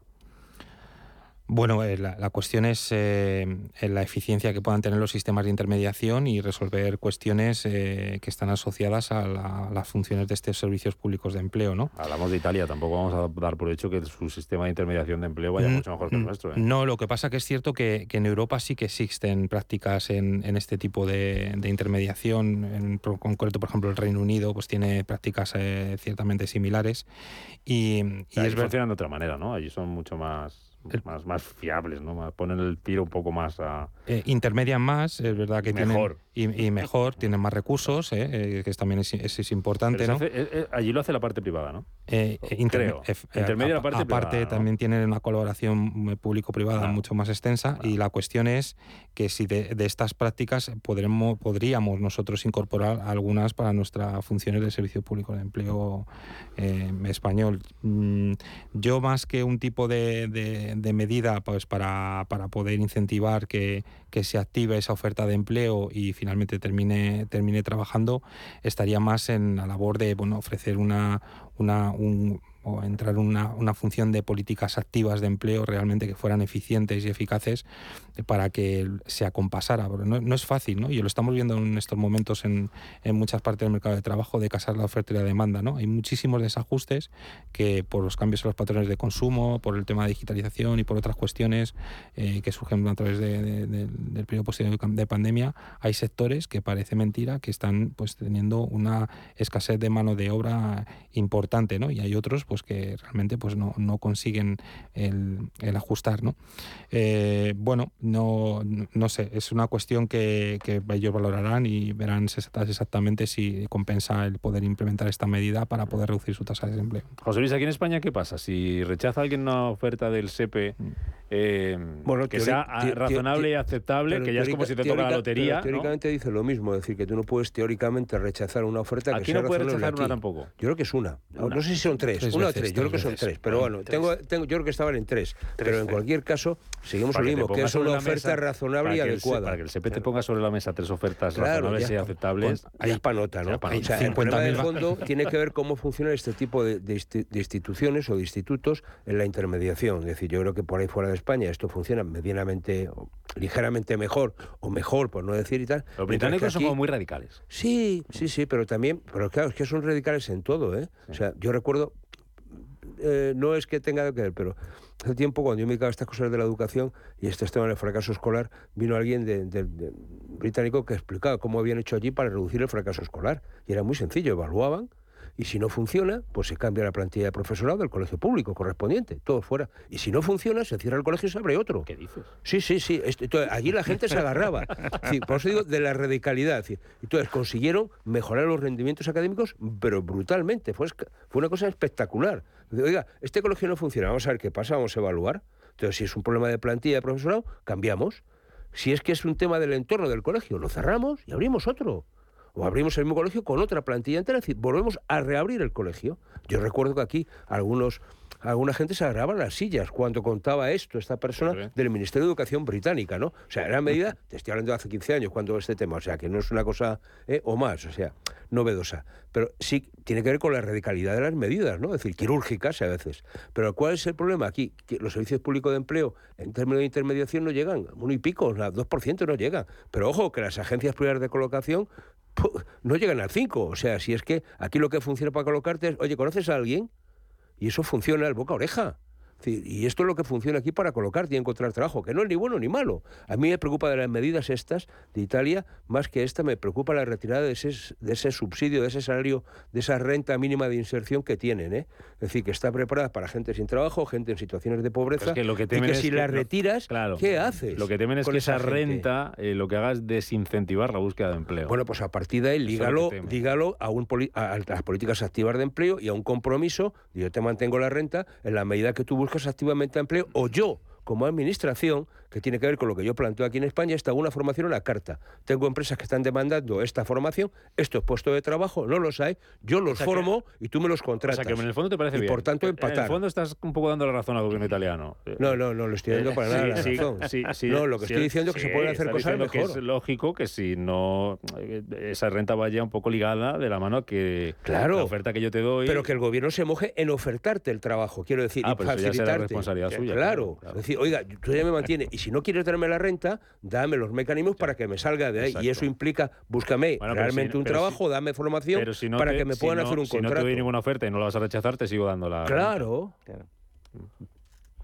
Bueno, eh, la, cuestión es eh, la eficiencia que puedan tener los sistemas de intermediación y resolver cuestiones eh, que están asociadas a, las funciones de estos servicios públicos de empleo, ¿no? Hablamos de Italia, tampoco vamos a dar por hecho que su sistema de intermediación de empleo vaya mm, mucho mejor que el mm, nuestro. No, lo que pasa que es cierto que, en Europa sí que existen prácticas en, este tipo de, intermediación. En concreto, por ejemplo, el Reino Unido pues tiene prácticas ciertamente similares y, y es funcionan de otra manera, ¿no? Allí son mucho más más, más fiables, ¿no? Ponen el tiro un poco más a... Eh, intermedian más, es verdad que tienen... Mejor. Y, mejor, tienen más recursos, ¿eh? eh que también es, es, importante, ¿no? Allí lo hace la parte privada, ¿no? Creo. Intermedia la parte Aparte, también tienen una colaboración público-privada mucho más extensa y la cuestión es que si de, estas prácticas podremos, podríamos nosotros incorporar algunas para nuestras funciones de servicio público de empleo español. Mm, yo más que un tipo de de medida pues, para, para poder incentivar que, que, se active esa oferta de empleo y finalmente termine, termine trabajando, estaría más en la labor de bueno, ofrecer una, una, un, o entrar en una, una, función de políticas activas de empleo realmente que fueran eficientes y eficaces para que se acompasara. No, no es fácil, ¿no? Y lo estamos viendo en estos momentos en, en, muchas partes del mercado de trabajo de casar la oferta y la demanda, ¿no? Hay muchísimos desajustes que por los cambios en los patrones de consumo, por el tema de digitalización y por otras cuestiones eh, que surgen a través de, del periodo posterior de pandemia, hay sectores que parece mentira que están pues teniendo una escasez de mano de obra importante, ¿no? Y hay otros pues que realmente pues no, no consiguen el, el ajustar, ¿no? Eh, bueno, no, no sé, es una cuestión que, que ellos valorarán y verán exactamente si compensa el poder implementar esta medida para poder reducir su tasa de desempleo. José Luis, aquí en España, ¿qué pasa? Si rechaza alguien una oferta del SEPE mm. eh, bueno, que sea razonable y aceptable, que ya es como si te toca la lotería. Teóricamente dice lo mismo, es decir, que tú no puedes teóricamente rechazar una oferta aquí que no puedes rechazar una tampoco. Yo creo que es una. No sé si son tres, una o tres, yo creo que son tres, pero bueno, tengo, tengo, yo creo que estaban en tres. pero en cualquier caso, seguimos lo mismo, que es una oferta razonable y adecuada. para que el CP te ponga sobre la mesa tres ofertas razonables y aceptables. Ahí es panota, ¿no? O sea, el problema de fondo tiene que ver cómo funciona este tipo de, instituciones o de institutos en la intermediación. Es decir, yo creo que por ahí fuera de España esto funciona medianamente, ligeramente mejor, o mejor, por no decir y tal. Los británicos son como muy radicales. Sí, sí, sí, pero también, pero claro, es que son radicales en todo, ¿eh? O sea, yo recuerdo, eh, no es que tenga que ver, pero hace tiempo cuando yo me dedicaba a estas cosas de la educación y este tema del fracaso escolar, vino alguien de, británico que explicaba cómo habían hecho allí para reducir el fracaso escolar. Y era muy sencillo, evaluaban y si no funciona, pues se cambia la plantilla de profesorado del colegio público correspondiente, todo fuera. Y si no funciona, se cierra el colegio y se abre otro. ¿Qué dices? Sí, sí, sí. allí la gente se agarraba. por eso digo de la radicalidad. Entonces consiguieron mejorar los rendimientos académicos, pero brutalmente. Fue, fue una cosa espectacular. Oiga, este colegio no funciona, vamos a ver qué pasa, vamos a evaluar. Entonces, si es un problema de plantilla de profesorado, cambiamos. Si es que es un tema del entorno del colegio, lo cerramos y abrimos otro o abrimos el mismo colegio con otra plantilla entera, es decir, volvemos a reabrir el colegio. Yo recuerdo que aquí algunos alguna gente se agarraba las sillas cuando contaba esto esta persona del Ministerio de Educación británica, ¿no? O sea, era medida, te estoy hablando de hace 15 años cuando este tema, o sea, que no es una cosa eh, o más, o sea, novedosa. Pero sí tiene que ver con la radicalidad de las medidas, ¿no? Es decir, quirúrgicas a veces. Pero ¿cuál es el problema aquí? Que los servicios públicos de empleo en términos de intermediación no llegan, uno y pico, o sea, 2% no llegan. Pero ojo, que las agencias privadas de colocación no llegan al 5. O sea, si es que aquí lo que funciona para colocarte es, oye, ¿conoces a alguien? Y eso funciona el boca a oreja. Y esto es lo que funciona aquí para colocarte y encontrar trabajo, que no es ni bueno ni malo. A mí me preocupa de las medidas estas de Italia, más que esta, me preocupa la retirada de ese, de ese subsidio, de ese salario, de esa renta mínima de inserción que tienen. ¿eh? Es decir, que está preparada para gente sin trabajo, gente en situaciones de pobreza, que lo que y que si la retiras, ¿qué haces? Lo que temen es que esa, renta eh, lo que haga es desincentivar la búsqueda de empleo. Bueno, pues a partir de ahí, dígalo, dígalo a, un a las políticas activas de empleo y a un compromiso, yo te mantengo la renta en la medida que tú buscas activamente empleo o yo como administración, que tiene que ver con lo que yo planteo aquí en España, está una formación en la carta. Tengo empresas que están demandando esta formación, estos puestos de trabajo, no los hay, yo los formo y tú me los contratas. O sea, que en el fondo te parece y bien. por tanto En empatar. el fondo estás un poco dando la razón al gobierno italiano. No, no, no le estoy dando para nada la Sí, razón. sí, sí, no, lo que estoy diciendo es que se pueden hacer cosas mejor. que es lógico que si no eh, esa renta vaya un poco ligada de la mano que Claro. la oferta que yo te doy. Pero que el gobierno se moje en ofertarte el trabajo, quiero decir, Ah, y facilitarte. responsabilidad suya, Claro, claro, es decir, oiga, tú ya me mantienes, y si no quieres darme la renta, dame los mecanismos para que me salga de ahí. Exacto. Y eso implica, búscame Bueno, realmente si- un trabajo, si- dame formación pero si no para te- que me puedan no- hacer un si no contrato. te doy ninguna oferta y no la vas a rechazar, te sigo dando la. Claro.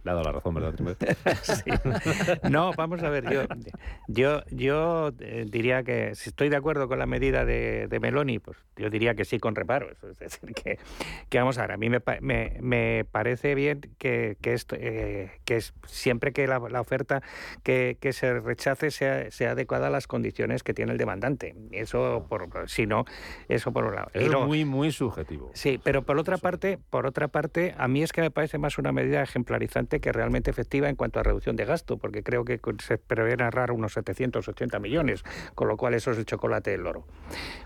Le ha dado la razón, ¿verdad? No, vamos a ver, yo, yo, yo eh, diría que si estoy de acuerdo con la medida de, de Meloni, pues yo diría que sí con reparos. Es decir, que, que vamos a ver, a mí me, me, me parece bien que, que, esto, eh, que es, siempre que la, la oferta que, que se rechace sea, sea adecuada a las condiciones que tiene el demandante. Eso, por, si no, eso por un lado. Es muy, muy subjetivo. Sí, pero por otra parte, por otra parte, a mí es que me parece más una medida ejemplarizante que realmente efectiva en cuanto a reducción de gasto, porque creo que se prevé ahorrar unos 780 millones, con lo cual eso es el chocolate del loro.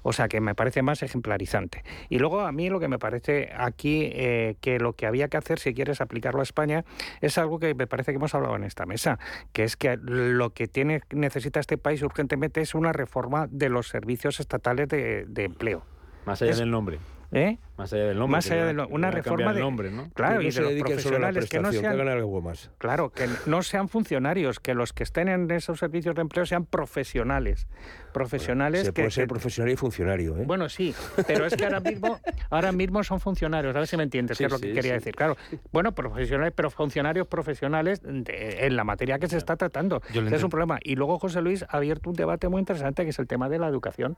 O sea que me parece más ejemplarizante. Y luego a mí lo que me parece aquí eh, que lo que había que hacer si quieres aplicarlo a España es algo que me parece que hemos hablado en esta mesa, que es que lo que tiene necesita este país urgentemente es una reforma de los servicios estatales de, de empleo. Más allá Es- del nombre. ¿Eh? Más allá del nombre. Más que allá le- de lo- le una reforma de nombre, ¿no? claro Que y no de se los profesionales que no que sean hagan algo más. claro que no sean funcionarios que los que estén en esos servicios de empleo sean profesionales profesionales Se que, puede ser que- profesional y funcionario, ¿eh? bueno sí pero es que ahora mismo ahora mismo son funcionarios a ver si me entiendes Sí, qué es lo sí, que quería sí. decir claro bueno profesionales pero funcionarios profesionales de- en la materia que se está tratando Ese es un problema y luego José Luis ha abierto un debate muy interesante que es el tema de la educación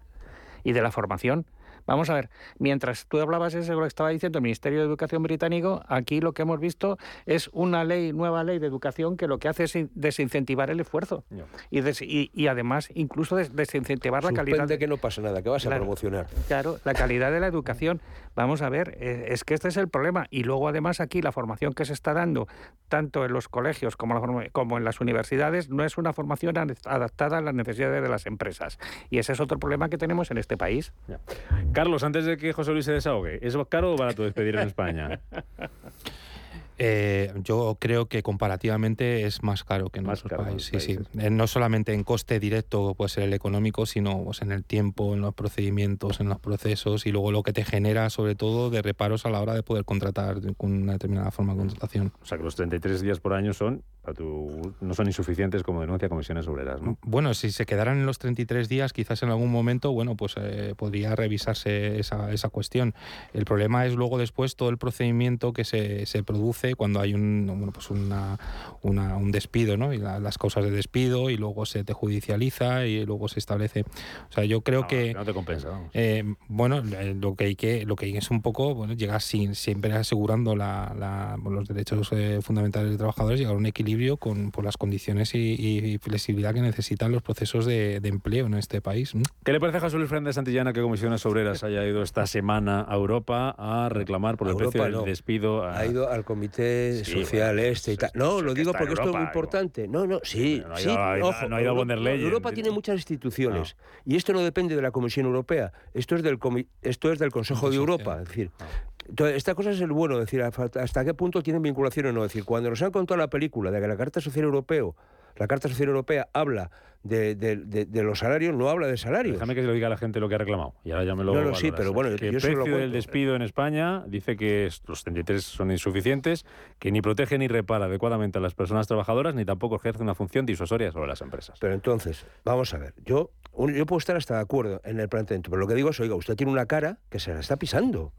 y de la formación. Vamos a ver, mientras tú hablabas eso de lo que estaba diciendo el Ministerio de Educación británico, aquí lo que hemos visto es una ley, nueva ley de educación que lo que hace es in- desincentivar el esfuerzo y, des- y, y además incluso des- desincentivar la calidad. Suspende que no pasa nada, que vas a Claro. promocionar. Claro, la calidad de la educación. Vamos a ver, eh, es que este es el problema. Y luego, además, aquí la formación que se está dando, tanto en los colegios como, la como en las universidades, no es una formación ad- adaptada a las necesidades de las empresas. Y ese es otro problema que tenemos en este país. Carlos, antes de que José Luis se desahogue, ¿es caro o barato despedir en España? Eh, yo creo que comparativamente es más caro que en Más Sí, sí. Eh, No solamente en coste directo puede ser el económico, sino pues, en el tiempo, en los procedimientos, en los procesos y luego lo que te genera sobre todo de reparos a la hora de poder contratar con una determinada forma de contratación. O sea que los 33 días por año son, a tu- no son insuficientes como denuncia Comisiones Obreras, ¿no? Bueno, si se quedaran en los 33 días, quizás en algún momento, bueno, pues eh, podría revisarse esa, esa cuestión. El problema es luego después todo el procedimiento que se, se produce cuando hay un, bueno, pues una, una- un despido, ¿no? Y la- las causas de despido y luego se te judicializa y luego se establece. O sea, yo creo No, que... no te compensa. Eh, bueno, eh, lo que hay que lo que hay es un poco bueno llegar sin, siempre asegurando la, la- los derechos eh, fundamentales de trabajadores, llegar a un equilibrio con por las condiciones y, y flexibilidad que necesitan los procesos de, de empleo en este país. ¿no? ¿Qué le parece a José Luis Fernández Santillana que Comisiones Obreras haya ido esta semana a Europa a reclamar por el Europa precio del no. despido? a- Ha ido al comité Sí, social bueno, este y tal. No, lo digo porque esto es muy Europa, digo. importante. No, no, sí, No ha sí. ido a- ojo, no ha ido a von der Europa-. Europa tiene muchas instituciones y esto no depende de la Comisión Europea. Esto es del comi- esto es del Consejo de Europa, es decir. Entonces, esta cosa es el bueno, es decir, hasta qué punto tienen vinculación o no. Es decir, cuando nos han contado la película de que la Carta Social Europeo, la Carta Social Europea habla de, de- de- de los salarios, no habla de salarios. Déjame que se lo diga a la gente lo que ha reclamado. Y ahora ya me lo No, no, sí, pero bueno, que yo el lo precio del despido en España dice que los 33 son insuficientes, que ni protege ni repara adecuadamente a las personas trabajadoras, ni tampoco ejerce una función disuasoria sobre las empresas. Pero entonces, vamos a ver, yo, yo puedo estar hasta de acuerdo en el planteamiento, pero lo que digo es, oiga, usted tiene una cara que se la está pisando.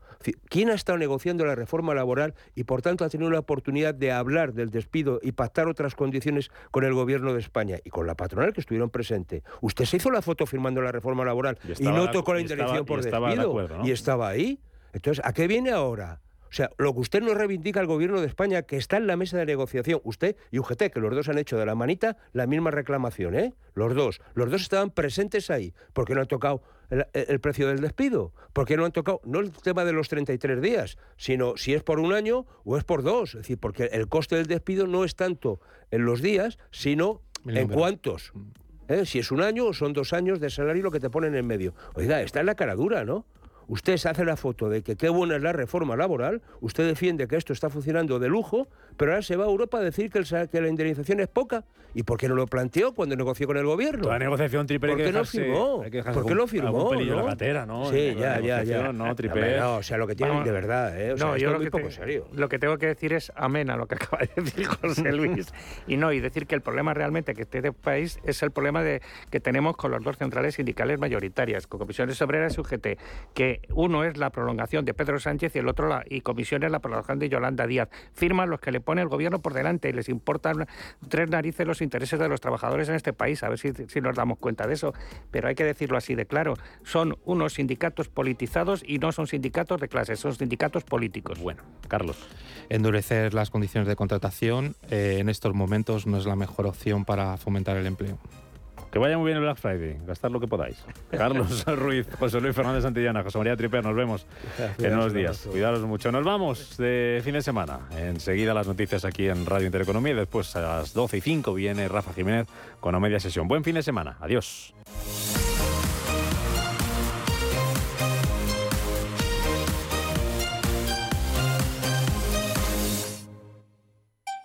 ¿Quién ha estado negociando la reforma laboral y por tanto ha tenido la oportunidad de hablar del despido y pactar otras condiciones con el gobierno de España y con la patronal que estuvieron presentes? Usted se hizo la foto firmando la reforma laboral y, no tocó la indemnización por y estaba de despido acuerdo, ¿no? y estaba ahí. Entonces, ¿a qué viene ahora? O sea, lo que usted no reivindica al gobierno de España, que está en la mesa de negociación, usted y UGT, que los dos han hecho de la manita la misma reclamación, ¿eh? Los dos. Los dos estaban presentes ahí. ¿Por qué no han tocado el, precio del despido? ¿Por qué no han tocado, no el tema de los 33 días, sino si es por un año o es por dos? Es decir, porque el coste del despido no es tanto en los días, sino en cuántos. ¿Eh? Si es un año o son dos años de salario lo que te ponen en medio. Oiga, está en la cara dura, ¿no? Usted se hace la foto de que qué buena es la reforma laboral, usted defiende que esto está funcionando de lujo, pero ahora se va a Europa a decir que, la indemnización es poca. ¿Y por qué no lo planteó cuando negoció con el gobierno? La negociación triple ¿Por qué no firmó? ¿Por qué lo firmó? ¿no? La gatera, ¿no? Sí, ya, ya, ya. No, triple. No, o sea, lo que tienen de verdad, ¿eh? O sea, no, yo lo que poco serio. Lo que tengo que decir es amén a lo que acaba de decir José Luis. y no, y decir que el problema realmente que este país es el problema de, que tenemos con las dos centrales sindicales mayoritarias, con comisiones obreras y UGT, que uno es la prolongación de Pedro Sánchez y el otro la, y comisiones la prolongación de Yolanda Díaz. Firman los que le pone el gobierno por delante y les importan tres narices los intereses de los trabajadores en este país, a ver si, si nos damos cuenta de eso. Pero hay que decirlo así de claro, son unos sindicatos politizados y no son sindicatos de clase, son sindicatos políticos. Bueno, Carlos. Endurecer las condiciones de contratación eh, en estos momentos no es la mejor opción para fomentar el empleo. Que vaya muy bien el Black Friday, gastar lo que podáis. Carlos Ruiz, José Luis Fernández Santillana, José María Triper, nos vemos en unos días. Cuidaros mucho. Nos vamos de fin de semana. Enseguida las noticias aquí en Radio Intereconomía y después a las 12 y 5 viene Rafa Jiménez con la media sesión. Buen fin de semana. Adiós.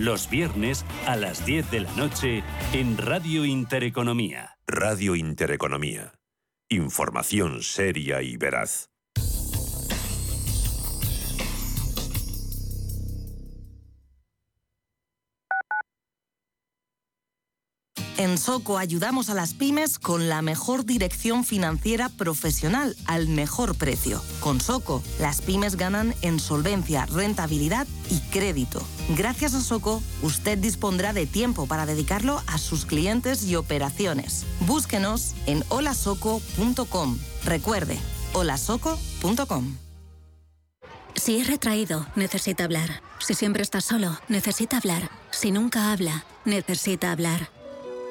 los viernes a las 10 de la noche en Radio Intereconomía. Radio Intereconomía. Información seria y veraz. En Soco ayudamos a las pymes con la mejor dirección financiera profesional al mejor precio. Con Soco, las pymes ganan en solvencia, rentabilidad y crédito. Gracias a Soco, usted dispondrá de tiempo para dedicarlo a sus clientes y operaciones. Búsquenos en holasoco.com. Recuerde, holasoco.com. Si es retraído, necesita hablar. Si siempre está solo, necesita hablar. Si nunca habla, necesita hablar.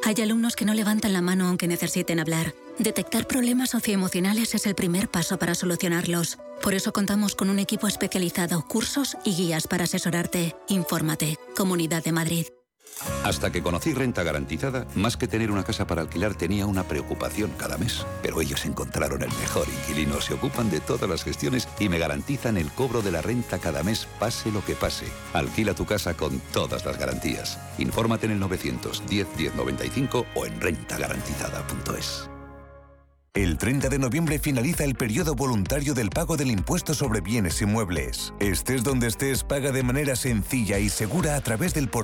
Hay alumnos que no levantan la mano aunque necesiten hablar. Detectar problemas socioemocionales es el primer paso para solucionarlos. Por eso contamos con un equipo especializado, cursos y guías para asesorarte. Infórmate. Comunidad de Madrid. Hasta que conocí Renta Garantizada, más que tener una casa para alquilar tenía una preocupación cada mes. Pero ellos encontraron el mejor inquilino, se ocupan de todas las gestiones y me garantizan el cobro de la renta cada mes, pase lo que pase. Alquila tu casa con todas las garantías. Infórmate en el 910 1095 o en rentagarantizada.es. El 30 de noviembre finaliza el periodo voluntario del pago del impuesto sobre bienes inmuebles. Estés donde estés, paga de manera sencilla y segura a través del portal